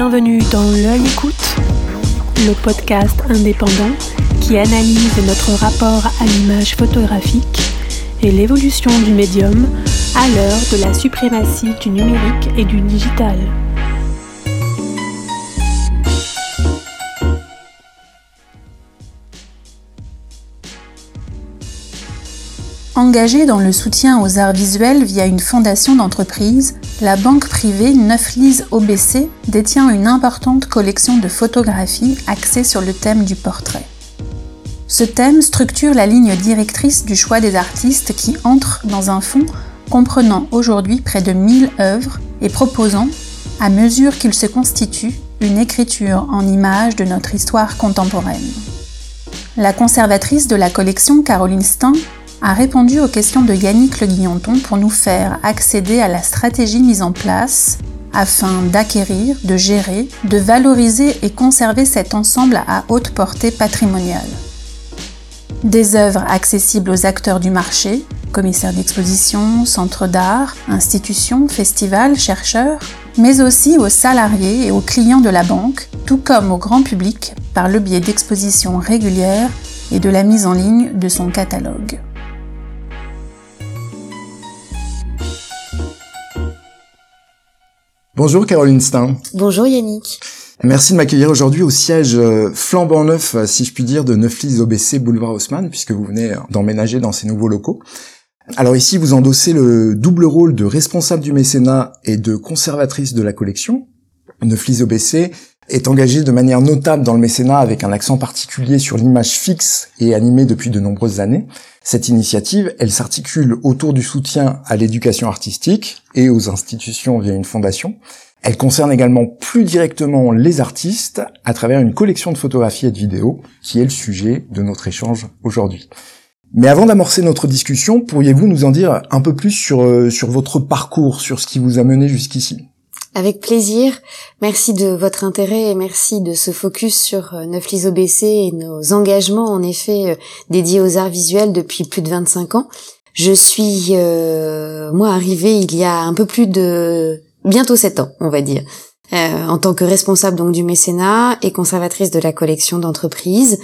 Bienvenue dans L'œil écoute, le podcast indépendant qui analyse notre rapport à l'image photographique et l'évolution du médium à l'heure de la suprématie du numérique et du digital. Engagée dans le soutien aux arts visuels via une fondation d'entreprise, la banque privée Neuflise OBC détient une importante collection de photographies axées sur le thème du portrait. Ce thème structure la ligne directrice du choix des artistes qui entrent dans un fonds comprenant aujourd'hui près de 1000 œuvres et proposant, à mesure qu'ils se constituent, une écriture en images de notre histoire contemporaine. La conservatrice de la collection, Caroline Stein, a répondu aux questions de Yannick Le Guillanton pour nous faire accéder à la stratégie mise en place afin d'acquérir, de gérer, de valoriser et conserver cet ensemble à haute portée patrimoniale. Des œuvres accessibles aux acteurs du marché, commissaires d'exposition, centres d'art, institutions, festivals, chercheurs, mais aussi aux salariés et aux clients de la banque, tout comme au grand public par le biais d'expositions régulières et de la mise en ligne de son catalogue. Bonjour Caroline Stein. Bonjour Yannick. Merci de m'accueillir aujourd'hui au siège euh, flambant neuf, euh, si je puis dire, de Neuflis OBC Boulevard Haussmann, puisque vous venez euh, d'emménager dans ces nouveaux locaux. Alors ici, vous endossez le double rôle de responsable du mécénat et de conservatrice de la collection. Neuflis OBC est engagé de manière notable dans le mécénat avec un accent particulier sur l'image fixe et animée depuis de nombreuses années. Cette initiative, elle s'articule autour du soutien à l'éducation artistique et aux institutions via une fondation. Elle concerne également plus directement les artistes à travers une collection de photographies et de vidéos qui est le sujet de notre échange aujourd'hui. Mais avant d'amorcer notre discussion, pourriez-vous nous en dire un peu plus sur, euh, sur votre parcours, sur ce qui vous a mené jusqu'ici? Avec plaisir. Merci de votre intérêt et merci de ce focus sur euh, Neuflis OBC et nos engagements en effet euh, dédiés aux arts visuels depuis plus de 25 ans. Je suis euh, moi arrivée il y a un peu plus de bientôt 7 ans, on va dire. Euh, en tant que responsable donc du mécénat et conservatrice de la collection d'entreprise.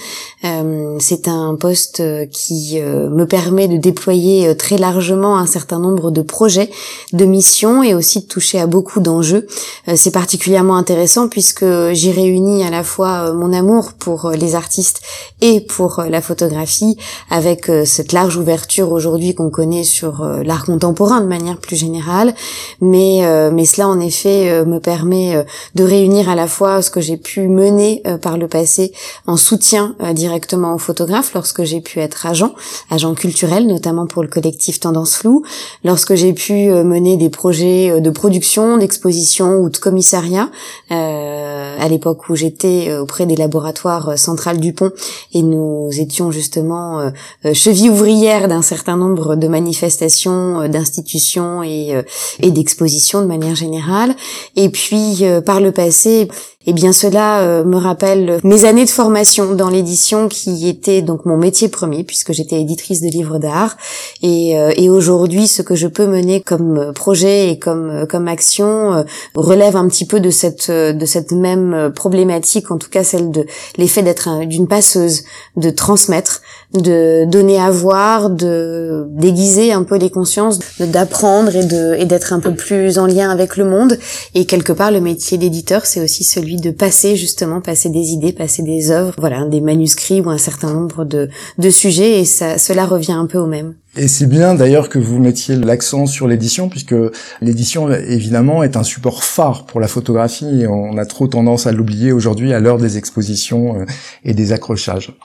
Euh, c'est un poste euh, qui me permet de déployer très largement un certain nombre de projets, de missions et aussi de toucher à beaucoup d'enjeux. c'est particulièrement intéressant puisque j'y réunis à la fois mon amour pour les artistes et pour la photographie avec cette large ouverture aujourd'hui qu'on connaît sur l'art contemporain de manière plus générale. Mais, mais cela en effet me permet euh, de réunir à la fois ce que j'ai pu mener euh, par le passé en soutien euh, directement aux photographes lorsque j'ai pu être agent, agent culturel notamment pour le collectif Tendance Flou, lorsque j'ai pu mener des projets de production, d'exposition ou de commissariat à l'époque où j'étais auprès des laboratoires centrales du Pont et nous étions justement cheville ouvrière d'un certain nombre de manifestations, d'institutions et, et d'expositions de manière générale. Et puis euh, par le passé, eh bien cela euh, me rappelle mes années de formation dans l'édition qui était donc mon métier premier puisque j'étais éditrice de livres d'art. Et, euh, et aujourd'hui ce que je peux mener comme projet et comme comme action relève un petit peu de cette de cette même problématique en tout cas celle de l'effet d'être d'une passeuse de transmettre de donner à voir de déguiser un peu les consciences d'apprendre et de et d'être un peu plus en lien avec le monde. Et quelque part le métier d'éditeur c'est aussi celui de passer justement, passer des idées, passer des œuvres, voilà, des manuscrits ou un certain nombre de, de sujets et ça, cela revient un peu au même. Et c'est bien d'ailleurs que vous mettiez l'accent sur l'édition, puisque l'édition évidemment est un support phare pour la photographie et on a trop tendance à l'oublier aujourd'hui à l'heure des expositions euh, et des accrochages.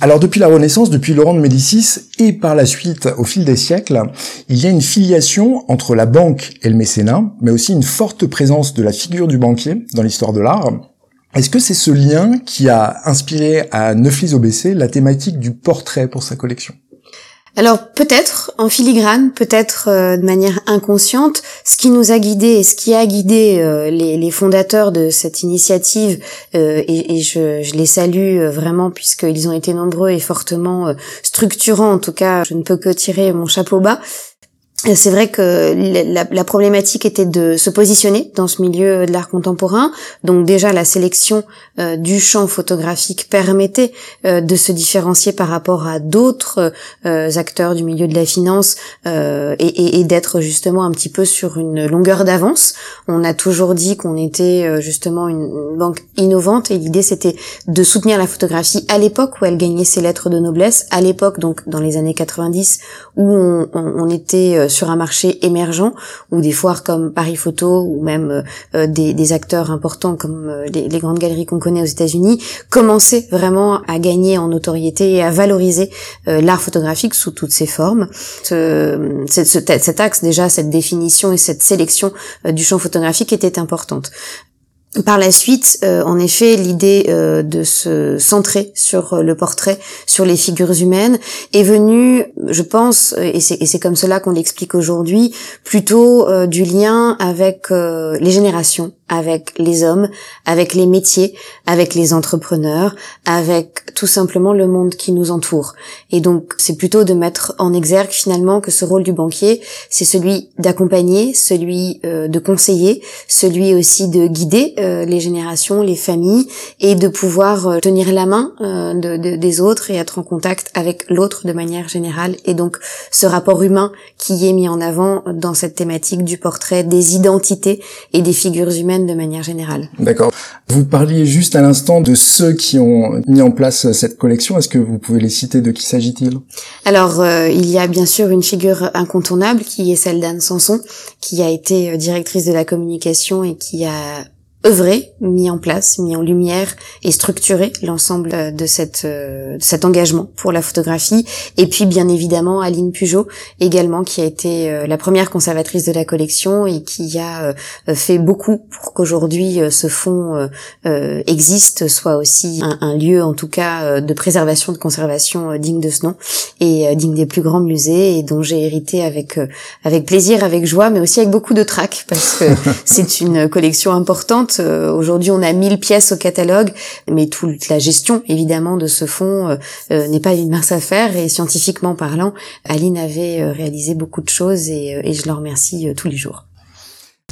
Alors depuis la Renaissance, depuis Laurent de Médicis et par la suite au fil des siècles, il y a une filiation entre la banque et le mécénat, mais aussi une forte présence de la figure du banquier dans l'histoire de l'art. Est-ce que c'est ce lien qui a inspiré à Neuflis OBC la thématique du portrait pour sa collection? Alors peut-être en filigrane, peut-être euh, de manière inconsciente, ce qui nous a guidés et ce qui a guidé euh, les, fondateurs de cette initiative, euh, et, je, je, les salue vraiment puisqu'ils ont été nombreux et fortement structurants, en tout cas je ne peux que tirer mon chapeau bas, c'est vrai que la, la, problématique était de se positionner dans ce milieu de l'art contemporain. Donc déjà la sélection euh, du champ photographique permettait euh, de se différencier par rapport à d'autres euh, acteurs du milieu de la finance et, et, et d'être justement un petit peu sur une longueur d'avance. On a toujours dit qu'on était justement une banque innovante et l'idée c'était de soutenir la photographie à l'époque où elle gagnait ses lettres de noblesse, à l'époque donc dans les années 90 où on, on, on était sur un marché émergent ou des foires comme Paris Photo ou même euh, euh, des, acteurs importants comme euh, les, grandes galeries qu'on connaît aux États-Unis commençaient vraiment à gagner en notoriété et à valoriser l'art photographique sous toutes ses formes. Ce, cet axe déjà, cette définition et cette sélection du champ photographique était importante. Par la suite, euh, en effet, l'idée euh, de se centrer sur euh, le portrait, sur les figures humaines, est venue, je pense, et c'est comme cela qu'on l'explique aujourd'hui, plutôt du lien avec les générations, avec les hommes, avec les métiers, avec les entrepreneurs, avec tout simplement le monde qui nous entoure. Et donc, c'est plutôt de mettre en exergue finalement que ce rôle du banquier, c'est celui d'accompagner, celui euh, de conseiller, celui aussi de guider euh, les générations, les familles, et de pouvoir euh, tenir la main de, des autres et être en contact avec l'autre de manière générale. Et donc, ce rapport humain qui est mis en avant dans cette thématique du portrait des identités et des figures humaines de manière générale. D'accord. Vous parliez juste à l'instant de ceux qui ont mis en place cette collection. Est-ce que vous pouvez les citer De qui s'agit-il? Alors, euh, il y a bien sûr une figure incontournable qui est celle d'Anne Sanson, qui a été euh, directrice de la communication et qui a œuvré, mis en place, mis en lumière et structuré l'ensemble de cette euh, cet engagement pour la photographie. Et puis bien évidemment Aline Pujot également qui a été euh, la première conservatrice de la collection et qui a euh, fait beaucoup pour qu'aujourd'hui ce fonds existe soit aussi un, un, lieu en tout cas de préservation de conservation digne de ce nom et digne des plus grands musées et dont j'ai hérité avec avec plaisir avec joie mais aussi avec beaucoup de trac parce que c'est une collection importante euh, aujourd'hui, on a 1000 pièces au catalogue, mais toute la gestion, évidemment, de ce fonds euh, euh, n'est pas une mince affaire. Et scientifiquement parlant, Aline avait réalisé beaucoup de choses et, et je leur remercie tous les jours.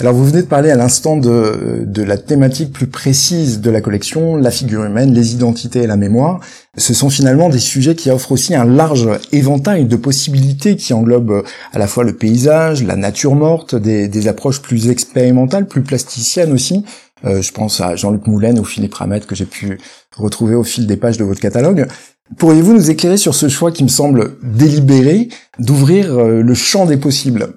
Alors vous venez de parler à l'instant de, de la thématique plus précise de la collection, la figure humaine, les identités et la mémoire. Ce sont finalement des sujets qui offrent aussi un large éventail de possibilités qui englobent à la fois le paysage, la nature morte, des, des approches plus expérimentales, plus plasticiennes aussi. Euh, je pense à Jean-Luc Moulin ou Philippe Ramette que j'ai pu retrouver au fil des pages de votre catalogue. Pourriez-vous nous éclairer sur ce choix qui me semble délibéré d'ouvrir euh, le champ des possibles?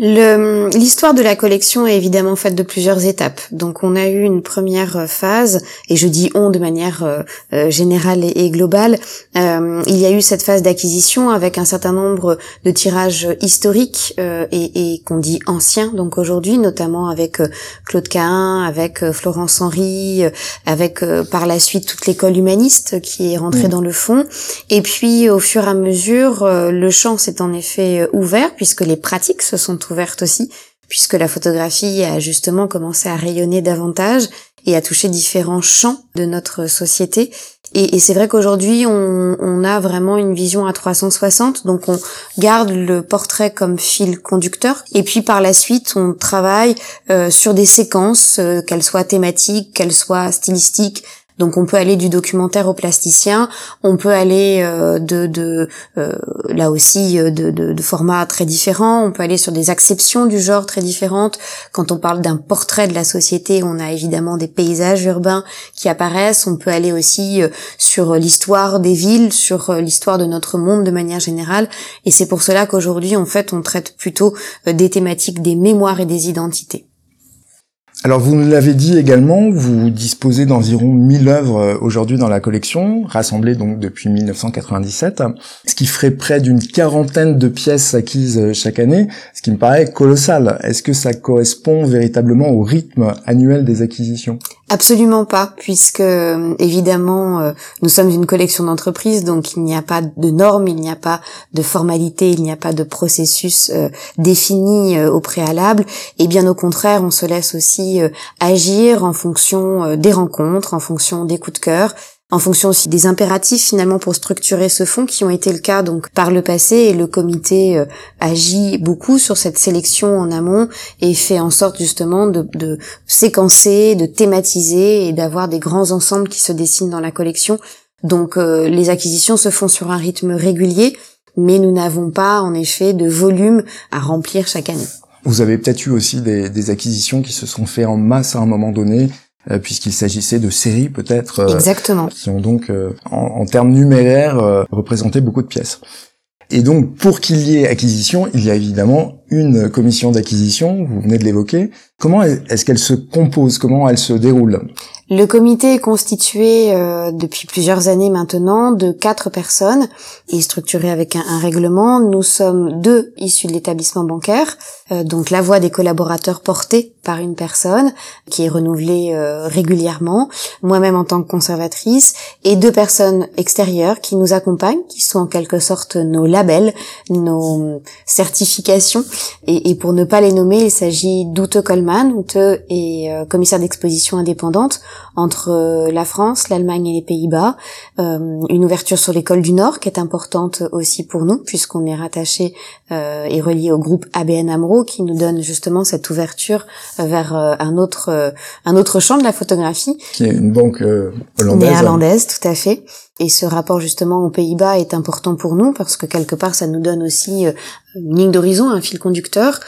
L'histoire de la collection est évidemment faite de plusieurs étapes. Donc on a eu une première euh, phase, et je dis on de manière euh, euh, générale et, globale. il y a eu cette phase d'acquisition avec un certain nombre de tirages historiques et, et qu'on dit anciens, donc aujourd'hui, notamment avec Claude Cahin, avec Florence Henry, avec par la suite toute l'école humaniste qui est rentrée dans le fond. Et puis au fur et à mesure, le champ s'est en effet ouvert puisque les pratiques se sont ouverte aussi, puisque la photographie a justement commencé à rayonner davantage et à toucher différents champs de notre société. Et, c'est vrai qu'aujourd'hui, on, a vraiment une vision à 360, donc on garde le portrait comme fil conducteur, et puis par la suite, on travaille euh, sur des séquences, euh, qu'elles soient thématiques, qu'elles soient stylistiques, donc on peut aller du documentaire au plasticien, on peut aller euh, de, de euh, là aussi euh, de, de, de, formats très différents, on peut aller sur des acceptions du genre très différentes. Quand on parle d'un portrait de la société, on a évidemment des paysages urbains qui apparaissent. On peut aller aussi sur l'histoire des villes, sur l'histoire de notre monde de manière générale. Et c'est pour cela qu'aujourd'hui, en fait, on traite plutôt des thématiques des mémoires et des identités. Alors vous nous l'avez dit également, vous disposez d'environ 1000 œuvres euh, aujourd'hui dans la collection, rassemblées donc depuis 1997, ce qui ferait près d'une quarantaine de pièces acquises euh, chaque année, ce qui me paraît colossal. Est-ce que ça correspond véritablement au rythme annuel des acquisitions? Absolument pas, puisque euh, évidemment nous sommes une collection d'entreprises, donc il n'y a pas de normes, il n'y a pas de formalités, il n'y a pas de processus défini au préalable, et bien au contraire, on se laisse aussi euh, agir en fonction euh, des rencontres, en fonction des coups de cœur. En fonction aussi des impératifs finalement pour structurer ce fonds qui ont été le cas donc par le passé et le comité euh, agit beaucoup sur cette sélection en amont et fait en sorte justement de, de séquencer, de thématiser et d'avoir des grands ensembles qui se dessinent dans la collection. Donc euh, les acquisitions se font sur un rythme régulier, mais nous n'avons pas en effet de volume à remplir chaque année. Vous avez peut-être eu aussi des, des acquisitions qui se sont faites en masse à un moment donné puisqu'il s'agissait de séries peut-être euh, Exactement. qui ont donc euh, en, termes numéraires représenté beaucoup de pièces. Et donc pour qu'il y ait acquisition, il y a évidemment une commission d'acquisition, vous venez de l'évoquer. Comment est-ce qu'elle se compose Comment elle se déroule? Le comité est constitué euh, depuis plusieurs années maintenant de quatre personnes et structuré avec un, règlement. Nous sommes deux issus de l'établissement bancaire, euh, donc la voix des collaborateurs portée par une personne qui est renouvelée euh, régulièrement, moi-même en tant que conservatrice, et deux personnes extérieures qui nous accompagnent, qui sont en quelque sorte nos labels, nos certifications. Et, et pour ne pas les nommer, il s'agit d'Oute Coleman, Ute est commissaire d'exposition indépendante entre euh, la France, l'Allemagne et les Pays-Bas, euh, une ouverture sur l'école du Nord qui est importante aussi pour nous puisqu'on est rattaché euh, et relié au groupe ABN Amro qui nous donne justement cette ouverture vers un autre un autre champ de la photographie. Qui est une banque hollandaise. Néerlandaise, tout à fait. Et ce rapport justement aux Pays-Bas est important pour nous parce que quelque part ça nous donne aussi une ligne d'horizon, un fil conducteur,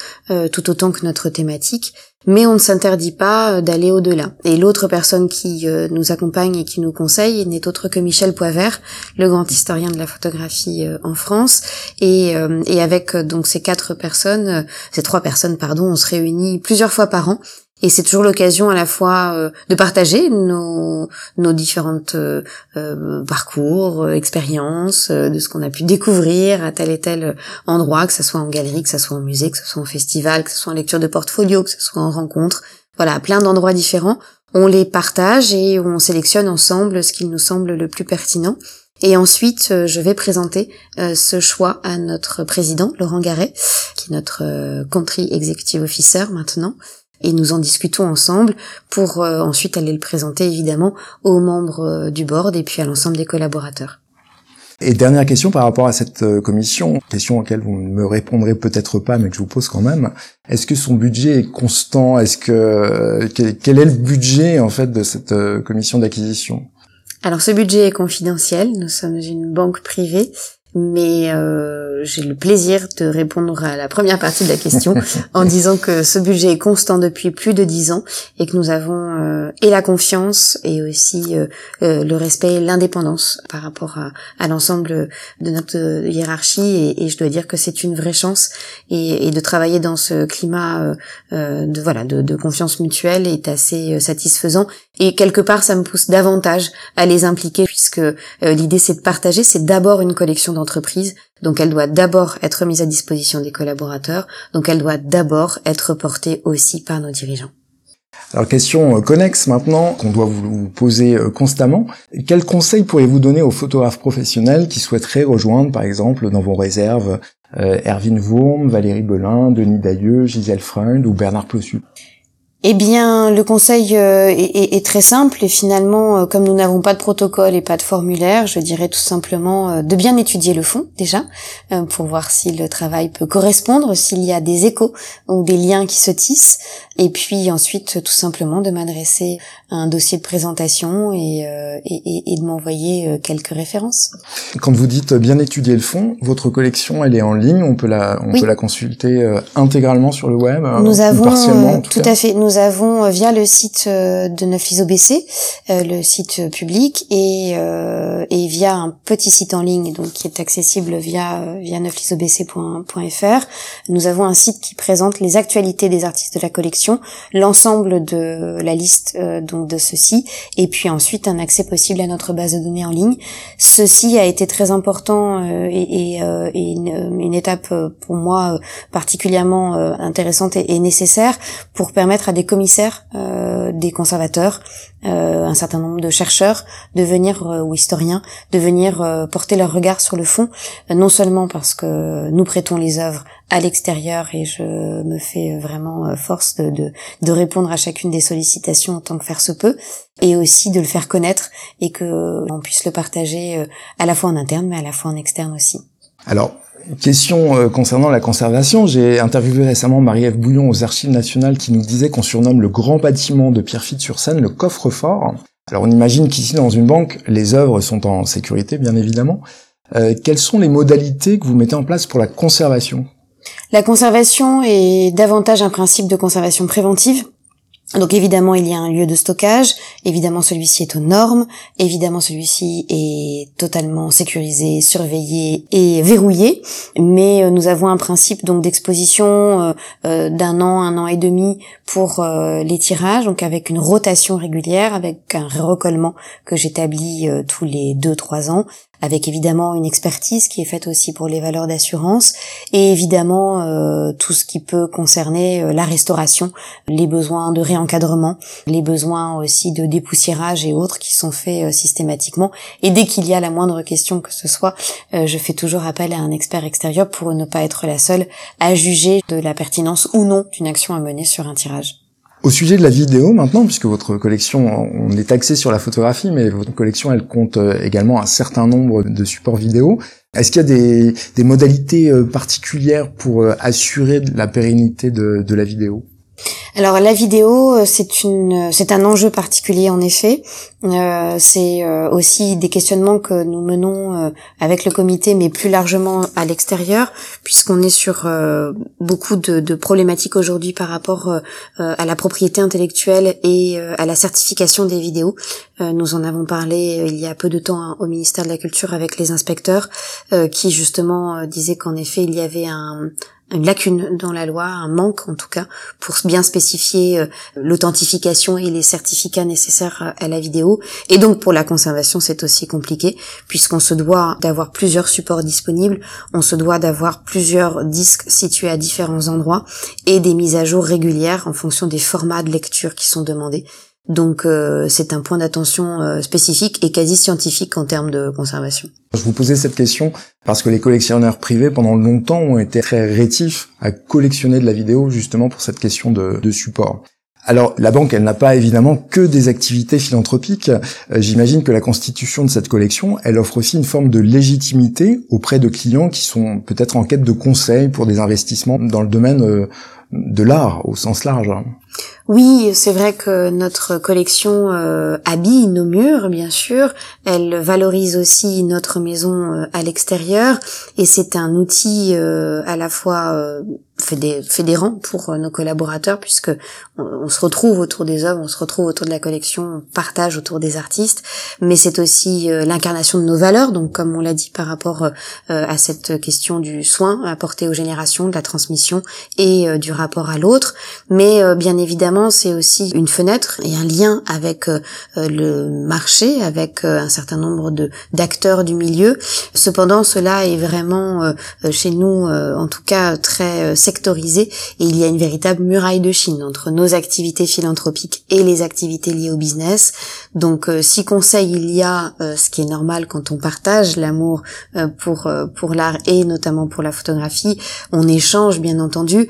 tout autant que notre thématique mais on ne s'interdit pas euh, d'aller au-delà. Et l'autre personne qui euh, nous accompagne et qui nous conseille n'est autre que Michel Poivert, le grand historien de la photographie euh, en France. Et, et avec donc ces quatre personnes, ces trois personnes, pardon, on se réunit plusieurs fois par an et c'est toujours l'occasion à la fois euh, de partager nos, nos différentes euh, euh parcours, euh, expériences, de ce qu'on a pu découvrir à tel et tel endroit, que ce soit en galerie, que ce soit en musée, que ce soit en festival, que ce soit en lecture de portfolio, que ce soit en rencontre. Voilà, plein d'endroits différents. On les partage et on sélectionne ensemble ce qui nous semble le plus pertinent. Et ensuite, je vais présenter ce choix à notre président, Laurent Garret, qui est notre country executive officer maintenant, et nous en discutons ensemble pour euh, ensuite aller le présenter évidemment aux membres euh, du board et puis à l'ensemble des collaborateurs. Et dernière question par rapport à cette euh, commission, question auquel vous ne me répondrez peut-être pas, mais que je vous pose quand même. Est-ce que son budget est constant? Est-ce que quel, est le budget en fait de cette commission d'acquisition? Alors ce budget est confidentiel. Nous sommes une banque privée mais euh, j'ai le plaisir de répondre à la première partie de la question en disant que ce budget est constant depuis plus de dix ans et que nous avons euh, et la confiance et aussi euh, euh, le respect et l'indépendance par rapport à, à l'ensemble de notre hiérarchie et, et, je dois dire que c'est une vraie chance et, et, de travailler dans ce climat de voilà de, de, confiance mutuelle est assez satisfaisant et quelque part ça me pousse davantage à les impliquer puisque l'idée c'est de partager c'est d'abord une collection entreprise, donc elle doit d'abord être mise à disposition des collaborateurs, donc elle doit d'abord être portée aussi par nos dirigeants. Alors question euh, connexe maintenant qu'on doit vous poser euh, constamment. Quels conseils pourriez-vous donner aux photographes professionnels qui souhaiteraient rejoindre par exemple dans vos réserves euh, Erwin Wurm, Valérie Belin, Denis Dailleux, Gisèle Freund ou Bernard Plossu eh bien, le conseil euh, est, très simple et finalement, euh, comme nous n'avons pas de protocole et pas de formulaire, je dirais tout simplement euh, de bien étudier le fond déjà pour voir si le travail peut correspondre, s'il y a des échos ou des liens qui se tissent, et puis ensuite tout simplement de m'adresser un dossier de présentation et, et, et de m'envoyer quelques références. Quand vous dites bien étudier le fond, votre collection elle est en ligne, on peut la on peut la consulter intégralement sur le web, nous avons partiellement, tout, tout à fait. Nous avons euh, via le site euh, de Neuflis OBC, euh, le site public, et, et via un petit site en ligne donc qui est accessible via via neuflisobc.fr, nous avons un site qui présente les actualités des artistes de la collection, l'ensemble de la liste de ceux-ci, et puis ensuite un accès possible à notre base de données en ligne. Ceci a été très important et, et, et une, une, étape pour moi particulièrement intéressante et, nécessaire pour permettre à des commissaires, euh, des conservateurs, euh, un certain nombre de chercheurs de venir euh, ou historiens de venir porter leur regard sur le fond, non seulement parce que nous prêtons les œuvres à l'extérieur et je me fais vraiment force de, de, de, répondre à chacune des sollicitations en tant que faire se peut et aussi de le faire connaître et que on puisse le partager à la fois en interne mais à la fois en externe aussi. Alors, Question euh, concernant la conservation, j'ai interviewé récemment Marie-Ève Bouillon aux Archives nationales qui nous disait qu'on surnomme le grand bâtiment de Pierrefitte sur Seine le coffre-fort. Alors on imagine qu'ici dans une banque, les œuvres sont en sécurité bien évidemment. Euh, quelles sont les modalités que vous mettez en place pour la conservation? La conservation est davantage un principe de conservation préventive. Donc évidemment, il y a un lieu de stockage, évidemment celui-ci est aux normes, évidemment celui-ci est totalement sécurisé, surveillé et verrouillé, mais euh, nous avons un principe donc d'exposition euh, euh, d'un an, un an et demi pour les tirages, donc avec une rotation régulière, avec un recollement que j'établis tous les deux trois ans, avec évidemment une expertise qui est faite aussi pour les valeurs d'assurance et évidemment euh, tout ce qui peut concerner euh, la restauration, les besoins de réencadrement, les besoins aussi de dépoussiérage et autres qui sont faits euh, systématiquement. Et dès qu'il y a la moindre question que ce soit, je fais toujours appel à un expert extérieur pour ne pas être la seule à juger de la pertinence ou non d'une action à mener sur un tirage. Au sujet de la vidéo maintenant, puisque votre collection, on est axé sur la photographie, mais votre collection, elle compte euh, également un certain nombre de supports vidéo. Est-ce qu'il y a des, modalités euh, particulières pour euh, assurer la pérennité de la vidéo? Alors la vidéo, euh, c'est une, c'est un enjeu particulier en effet. Euh, c'est euh, aussi des questionnements que nous menons avec le comité, mais plus largement à l'extérieur, puisqu'on est sur beaucoup de, de problématiques aujourd'hui par rapport à la propriété intellectuelle et à la certification des vidéos. nous en avons parlé il y a peu de temps hein, au ministère de la Culture avec les inspecteurs, qui justement disaient qu'en effet il y avait un une lacune dans la loi, un manque en tout cas, pour bien spécifier euh, l'authentification et les certificats nécessaires euh, à la vidéo. Et donc pour la conservation, c'est aussi compliqué, puisqu'on se doit d'avoir plusieurs supports disponibles, on se doit d'avoir plusieurs disques situés à différents endroits, et des mises à jour régulières en fonction des formats de lecture qui sont demandés. Donc euh, c'est un point d'attention euh, spécifique et quasi scientifique en termes de conservation. Je vous posais cette question parce que les collectionneurs privés pendant longtemps ont été très rétifs à collectionner de la vidéo justement pour cette question de, support. Alors la banque, elle n'a pas évidemment que des activités philanthropiques. Euh, j'imagine que la constitution de cette collection, elle offre aussi une forme de légitimité auprès de clients qui sont peut-être en quête de conseils pour des investissements dans le domaine de l'art au sens large. Oui, c'est vrai que notre collection euh, habille nos murs, bien sûr. Elle valorise aussi notre maison euh, à l'extérieur et c'est un outil euh, à la fois fédérant pour nos collaborateurs puisque on, se retrouve autour des œuvres, on se retrouve autour de la collection, on partage autour des artistes, mais c'est aussi l'incarnation de nos valeurs. Donc, comme on l'a dit par rapport à cette question du soin apporté aux générations, de la transmission et du rapport à l'autre, mais bien évidemment, c'est aussi une fenêtre et un lien avec euh, le marché, avec euh, un certain nombre de d'acteurs du milieu. Cependant, cela est vraiment euh, chez nous, en tout cas, très sectorisé et il y a une véritable muraille de Chine entre nos activités philanthropiques et les activités liées au business. Donc, si conseil il y a, ce qui est normal quand on partage l'amour pour pour l'art et notamment pour la photographie, on échange bien entendu,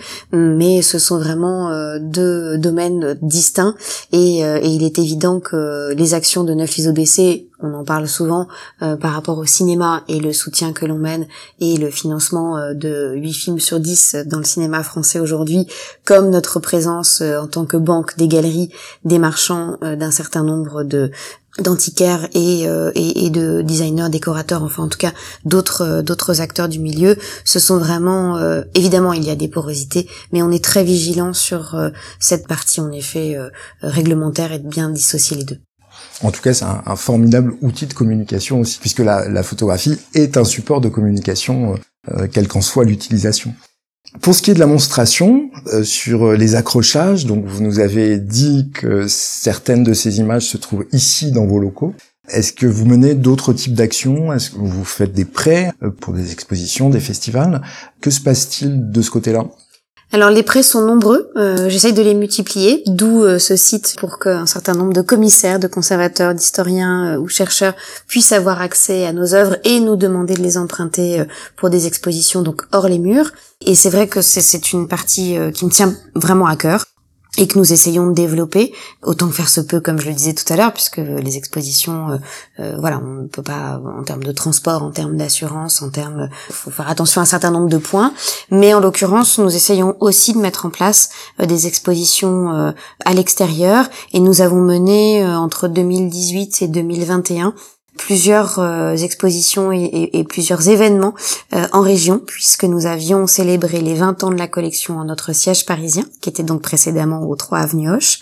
mais ce sont vraiment deux domaines distincts et, euh, et, il est évident que les actions de Neuf ISOBC, on en parle souvent euh, par rapport au cinéma et le soutien que l'on mène et le financement euh, de 8 films sur 10 dans le cinéma français aujourd'hui, comme notre présence en tant que banque des galeries, des marchands d'un certain nombre de d'antiquaires et, euh, et, et, de designers, décorateurs, enfin en tout cas d'autres euh, d'autres acteurs du milieu, ce sont vraiment euh, évidemment il y a des porosités, mais on est très vigilant sur cette partie en effet réglementaire et de bien dissocier les deux. En tout cas, c'est un, formidable outil de communication aussi, puisque la, la photographie est un support de communication, quelle qu'en soit l'utilisation. Pour ce qui est de la monstration, euh, sur euh, les accrochages, donc vous nous avez dit que certaines de ces images se trouvent ici dans vos locaux. Est-ce que vous menez d'autres types d'actions? Est-ce que vous faites des prêts euh, pour des expositions, des festivals? Que se passe-t-il de ce côté-là? Alors les prêts sont nombreux, euh, j'essaye de les multiplier, d'où euh, ce site pour qu'un certain nombre de commissaires, de conservateurs, d'historiens euh, ou chercheurs puissent avoir accès à nos œuvres et nous demander de les emprunter pour des expositions donc hors les murs. Et c'est vrai que c'est une partie qui me tient vraiment à cœur et que nous essayons de développer autant que faire se peut comme je le disais tout à l'heure puisque les expositions euh, euh, voilà on ne peut pas en termes de transport en termes d'assurance en termes faut faire attention à un certain nombre de points. Mais en l'occurrence nous essayons aussi de mettre en place euh, des expositions à l'extérieur. Et nous avons mené entre 2018 et 2021 plusieurs euh, expositions et, plusieurs événements euh, en région, puisque nous avions célébré les 20 ans de la collection en notre siège parisien, qui était donc précédemment au 3 avenue Hoche,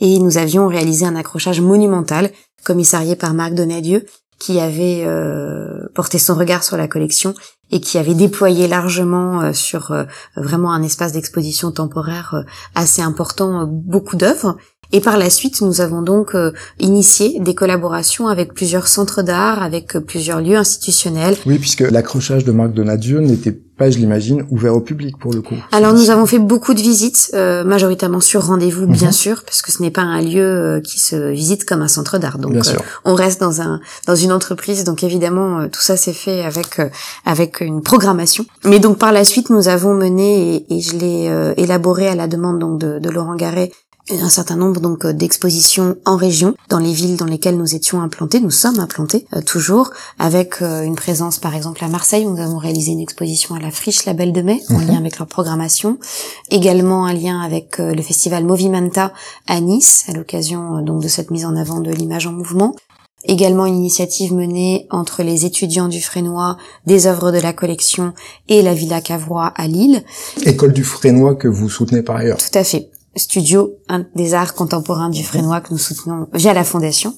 et nous avions réalisé un accrochage monumental, commissarié par Marc Donadieu, qui avait euh, porté son regard sur la collection et qui avait déployé largement sur vraiment un espace d'exposition temporaire assez important beaucoup d'œuvres et par la suite, nous avons donc euh, initié des collaborations avec plusieurs centres d'art, avec euh, plusieurs lieux institutionnels. Oui, puisque l'accrochage de Marc Donadieu n'était pas, je l'imagine, ouvert au public pour le coup. Alors nous avons fait beaucoup de visites, euh, majoritairement sur rendez-vous, bien mhm. sûr, parce que ce n'est pas un lieu qui se visite comme un centre d'art. Donc on reste dans un dans une entreprise, donc évidemment tout ça s'est fait avec avec une programmation. Mais donc par la suite, nous avons mené et, et je l'ai élaboré à la demande donc de, de Laurent Garret un certain nombre donc euh, d'expositions en région, dans les villes dans lesquelles nous étions implantés, nous sommes implantés euh, toujours, avec euh, une présence par exemple à Marseille, où nous avons réalisé une exposition à la Friche La Belle de Mai, en mhm. lien avec leur programmation, également un lien avec le festival Movimenta à Nice, à l'occasion donc de cette mise en avant de l'image en mouvement. Également une initiative menée entre les étudiants du Frénois, des œuvres de la collection et la Villa Cavrois à Lille. École du Frénois que vous soutenez par ailleurs. Tout à fait studio des arts contemporains du Frénois que nous soutenons via la fondation.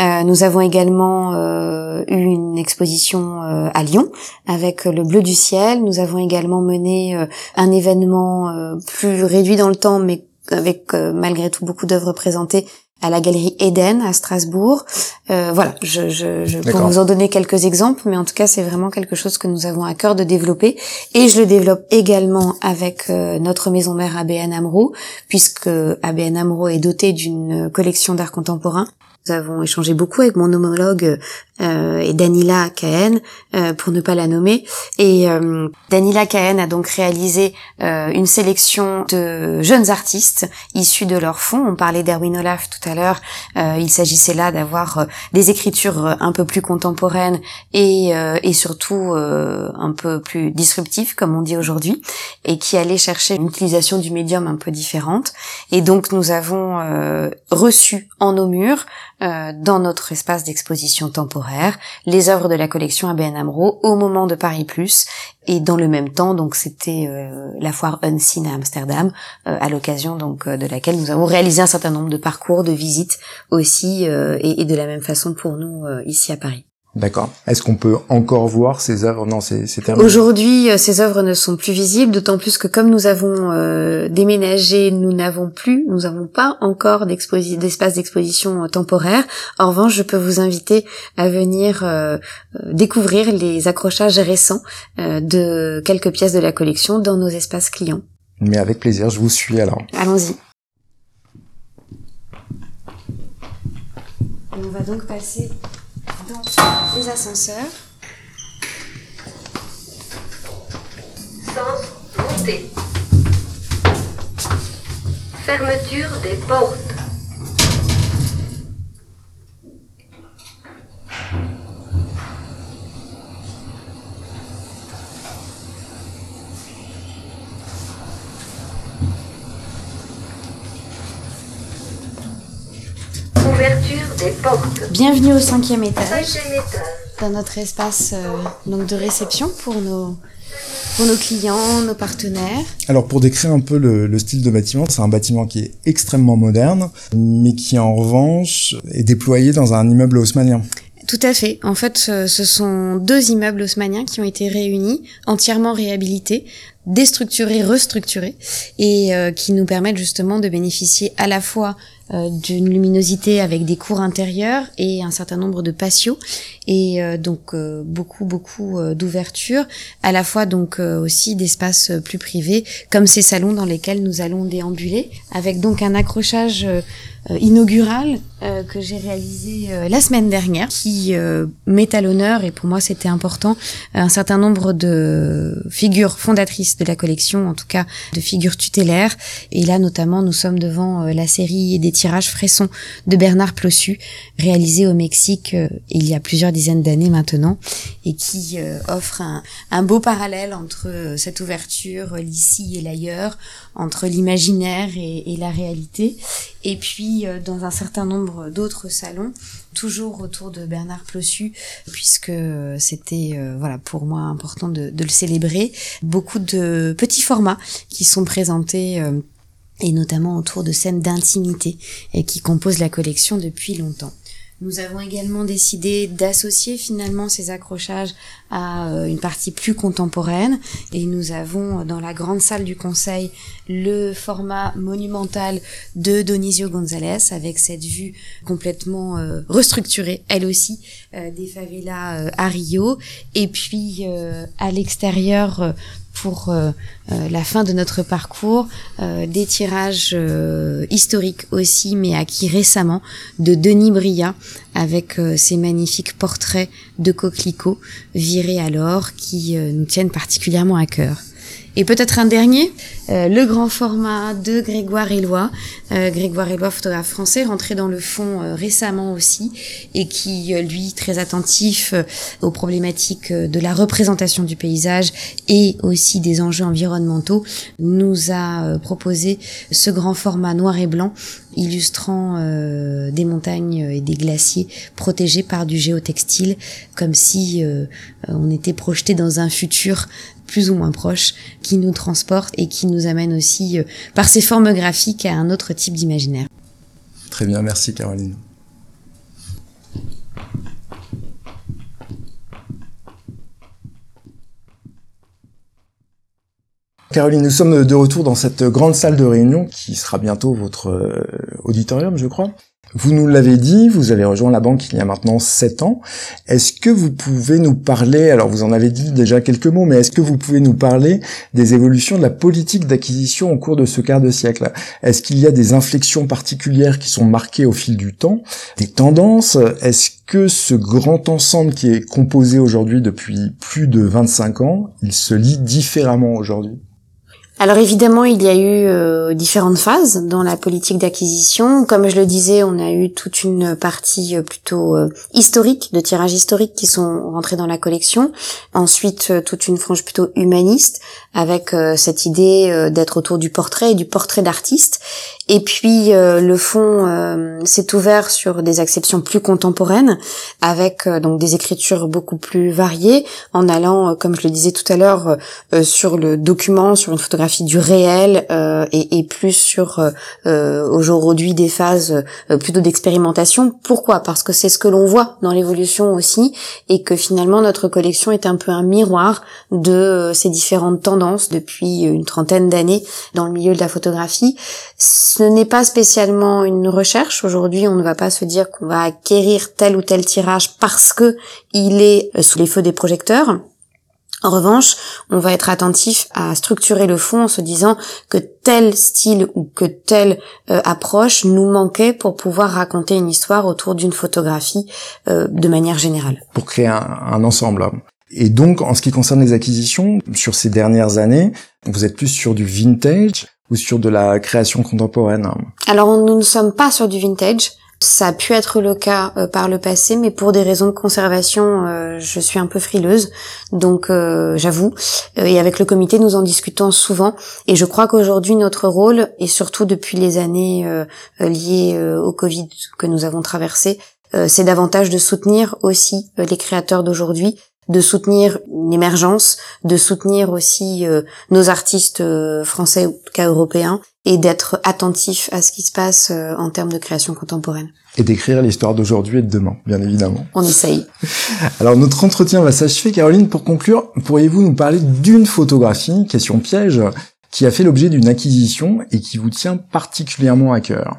Euh, nous avons également euh, eu une exposition euh, à Lyon avec le bleu du ciel. Nous avons également mené un événement plus réduit dans le temps mais avec malgré tout beaucoup d'œuvres présentées à la galerie Eden à Strasbourg. Euh, voilà, je, je, je peux vous en donner quelques exemples, mais en tout cas c'est vraiment quelque chose que nous avons à cœur de développer. Et je le développe également avec euh, notre maison mère ABN Amro, puisque ABN Amro est doté d'une collection d'art contemporain nous avons échangé beaucoup avec mon homologue euh, et Danila Kahen, euh, pour ne pas la nommer. Et euh, Danila Kahen a donc réalisé euh, une sélection de jeunes artistes issus de leur fonds. On parlait d'Erwin Olaf tout à l'heure. Euh, il s'agissait là d'avoir des écritures un peu plus contemporaines et, et surtout un peu plus disruptives, comme on dit aujourd'hui, et qui allaient chercher une utilisation du médium un peu différente. Et donc nous avons reçu en nos murs euh, dans notre espace d'exposition temporaire les œuvres de la collection ABN Amro au moment de Paris Plus et dans le même temps donc c'était euh, la foire Unseen à Amsterdam euh, à l'occasion donc de laquelle nous avons réalisé un certain nombre de parcours de visites aussi et, et, de la même façon pour nous ici à Paris. D'accord. Est-ce qu'on peut encore voir ces œuvres? Non, c'est terminé. Aujourd'hui, euh, ces œuvres ne sont plus visibles, d'autant plus que comme nous avons euh, déménagé, nous n'avons plus, nous n'avons pas encore d'espace d'exposition euh, temporaire. En revanche, je peux vous inviter à venir découvrir les accrochages récents de quelques pièces de la collection dans nos espaces clients. Mais avec plaisir, je vous suis alors. Allons-y. On va donc passer dans les ascenseurs. Sens montée. Fermeture des portes. Bienvenue au cinquième étage, dans notre espace euh, donc de réception pour nos, pour nos clients, nos partenaires. Alors pour décrire un peu le, style de bâtiment, c'est un bâtiment qui est extrêmement moderne, mais qui en revanche est déployé dans un immeuble haussmanien. Tout à fait. En fait, ce sont deux immeubles haussmanniens qui ont été réunis, entièrement réhabilités, déstructurés, restructurés, et euh, qui nous permettent justement de bénéficier à la fois euh, d'une luminosité avec des cours intérieurs et un certain nombre de patios. Et euh, donc euh, beaucoup beaucoup d'ouverture à la fois donc aussi d'espaces plus privés comme ces salons dans lesquels nous allons déambuler avec donc un accrochage inaugural que j'ai réalisé la semaine dernière qui met à l'honneur et pour moi c'était important un certain nombre de figures fondatrices de la collection en tout cas de figures tutélaires. Et là notamment nous sommes devant la série des tirages Fresson de Bernard Plossu, réalisé au Mexique euh, il y a plusieurs dizaines d'années maintenant, et qui euh, offre un, beau parallèle entre euh, cette ouverture, l'ici et l'ailleurs, entre l'imaginaire et, la réalité. Et puis, dans un certain nombre d'autres salons, toujours autour de Bernard Plossu, puisque c'était voilà pour moi important de, de, le célébrer. Beaucoup de petits formats qui sont présentés et notamment autour de scènes d'intimité et qui composent la collection depuis longtemps. Nous avons également décidé d'associer finalement ces accrochages à euh, une partie plus contemporaine. Et nous avons dans la grande salle du conseil le format monumental de Donisio González avec cette vue complètement euh, restructurée elle aussi euh, des favelas à Rio. Et puis à l'extérieur pour euh, euh, la fin de notre parcours, euh, des tirages historiques aussi, mais acquis récemment, de Denis Bria, avec ses magnifiques portraits de coquelicots virés alors, qui nous tiennent particulièrement à cœur. Et peut-être un dernier, euh, le grand format de Grégoire Éloi. Euh, Grégoire Éloi, photographe français, rentré dans le fond euh, récemment aussi, et qui, lui, très attentif aux problématiques de la représentation du paysage et aussi des enjeux environnementaux, nous a proposé ce grand format noir et blanc illustrant des montagnes et des glaciers protégés par du géotextile, comme si on était projeté dans un futur plus ou moins proche, qui nous transporte et qui nous amène aussi, euh, par ses formes graphiques, à un autre type d'imaginaire. Très bien, merci Caroline. Caroline, nous sommes de retour dans cette grande salle de réunion qui sera bientôt votre euh, auditorium, je crois. Vous nous l'avez dit, vous avez rejoint la banque il y a maintenant sept ans. Est-ce que vous pouvez nous parler, alors vous en avez dit déjà quelques mots, mais est-ce que vous pouvez nous parler des évolutions de la politique d'acquisition au cours de ce quart de siècle? Est-ce qu'il y a des inflexions particulières qui sont marquées au fil du temps? Des tendances? Est-ce que ce grand ensemble qui est composé aujourd'hui depuis plus de 25 ans, il se lit différemment aujourd'hui? Alors évidemment, il y a eu euh, différentes phases dans la politique d'acquisition. Comme je le disais, on a eu toute une partie euh, plutôt euh, historique, de tirages historiques qui sont rentrés dans la collection. Ensuite, toute une frange plutôt humaniste, avec cette idée d'être autour du portrait et du portrait d'artiste. Et puis le fond s'est ouvert sur des acceptions plus contemporaines, avec donc des écritures beaucoup plus variées, en allant, comme je le disais tout à l'heure, sur le document, sur une photographie du réel euh, et, plus sur euh, euh, aujourd'hui des phases plutôt d'expérimentation. Pourquoi? Parce que c'est ce que l'on voit dans l'évolution aussi et que finalement notre collection est un peu un miroir de ces différentes tendances depuis une trentaine d'années dans le milieu de la photographie. Ce n'est pas spécialement une recherche. Aujourd'hui, on ne va pas se dire qu'on va acquérir tel ou tel tirage parce que il est sous les feux des projecteurs. En revanche, on va être attentif à structurer le fond en se disant que tel style ou que telle euh, approche nous manquait pour pouvoir raconter une histoire autour d'une photographie euh, de manière générale. Pour créer un, ensemble. Et donc, en ce qui concerne les acquisitions, sur ces dernières années, vous êtes plus sur du vintage ou sur de la création contemporaine? Alors, nous ne sommes pas sur du vintage. Ça a pu être le cas euh, par le passé, mais pour des raisons de conservation, euh, je suis un peu frileuse, donc euh, j'avoue. et avec le comité, nous en discutons souvent. Et je crois qu'aujourd'hui, notre rôle, et surtout depuis les années liées au Covid que nous avons traversé, c'est davantage de soutenir aussi les créateurs d'aujourd'hui, de soutenir l'émergence, de soutenir aussi nos artistes français ou cas européens, et d'être attentif à ce qui se passe euh, en termes de création contemporaine. Et d'écrire l'histoire d'aujourd'hui et de demain, bien évidemment. On essaye. Alors notre entretien va s'achever. Caroline, pour conclure, pourriez-vous nous parler d'une photographie, question piège, qui a fait l'objet d'une acquisition et qui vous tient particulièrement à cœur?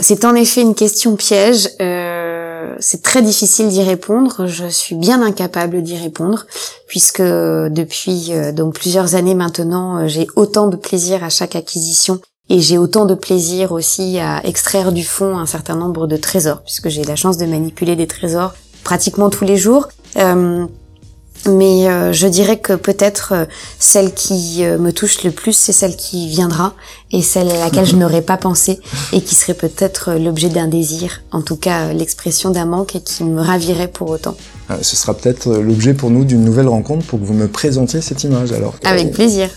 C'est en effet une question piège. Euh, c'est très difficile d'y répondre. Je suis bien incapable d'y répondre puisque depuis euh, donc plusieurs années maintenant, euh, j'ai autant de plaisir à chaque acquisition et j'ai autant de plaisir aussi à extraire du fond un certain nombre de trésors puisque j'ai la chance de manipuler des trésors pratiquement tous les jours. Euh, mais euh, je dirais que peut-être euh, celle qui euh, me touche le plus, c'est celle qui viendra et celle à laquelle je n'aurais pas pensé et qui serait peut-être l'objet d'un désir, en tout cas l'expression d'un manque et qui me ravirait pour autant. ce sera peut-être l'objet pour nous d'une nouvelle rencontre pour que vous me présentiez cette image alors. Avec plaisir.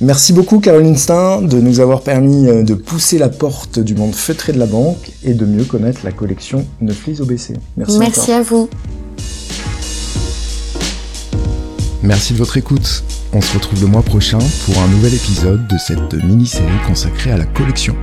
Merci beaucoup Caroline Stein de nous avoir permis de pousser la porte du monde feutré de la banque et de mieux connaître la collection Neuflis OBC. Merci. Merci à vous. Merci de votre écoute. On se retrouve le mois prochain pour un nouvel épisode de cette mini-série consacrée à la collection.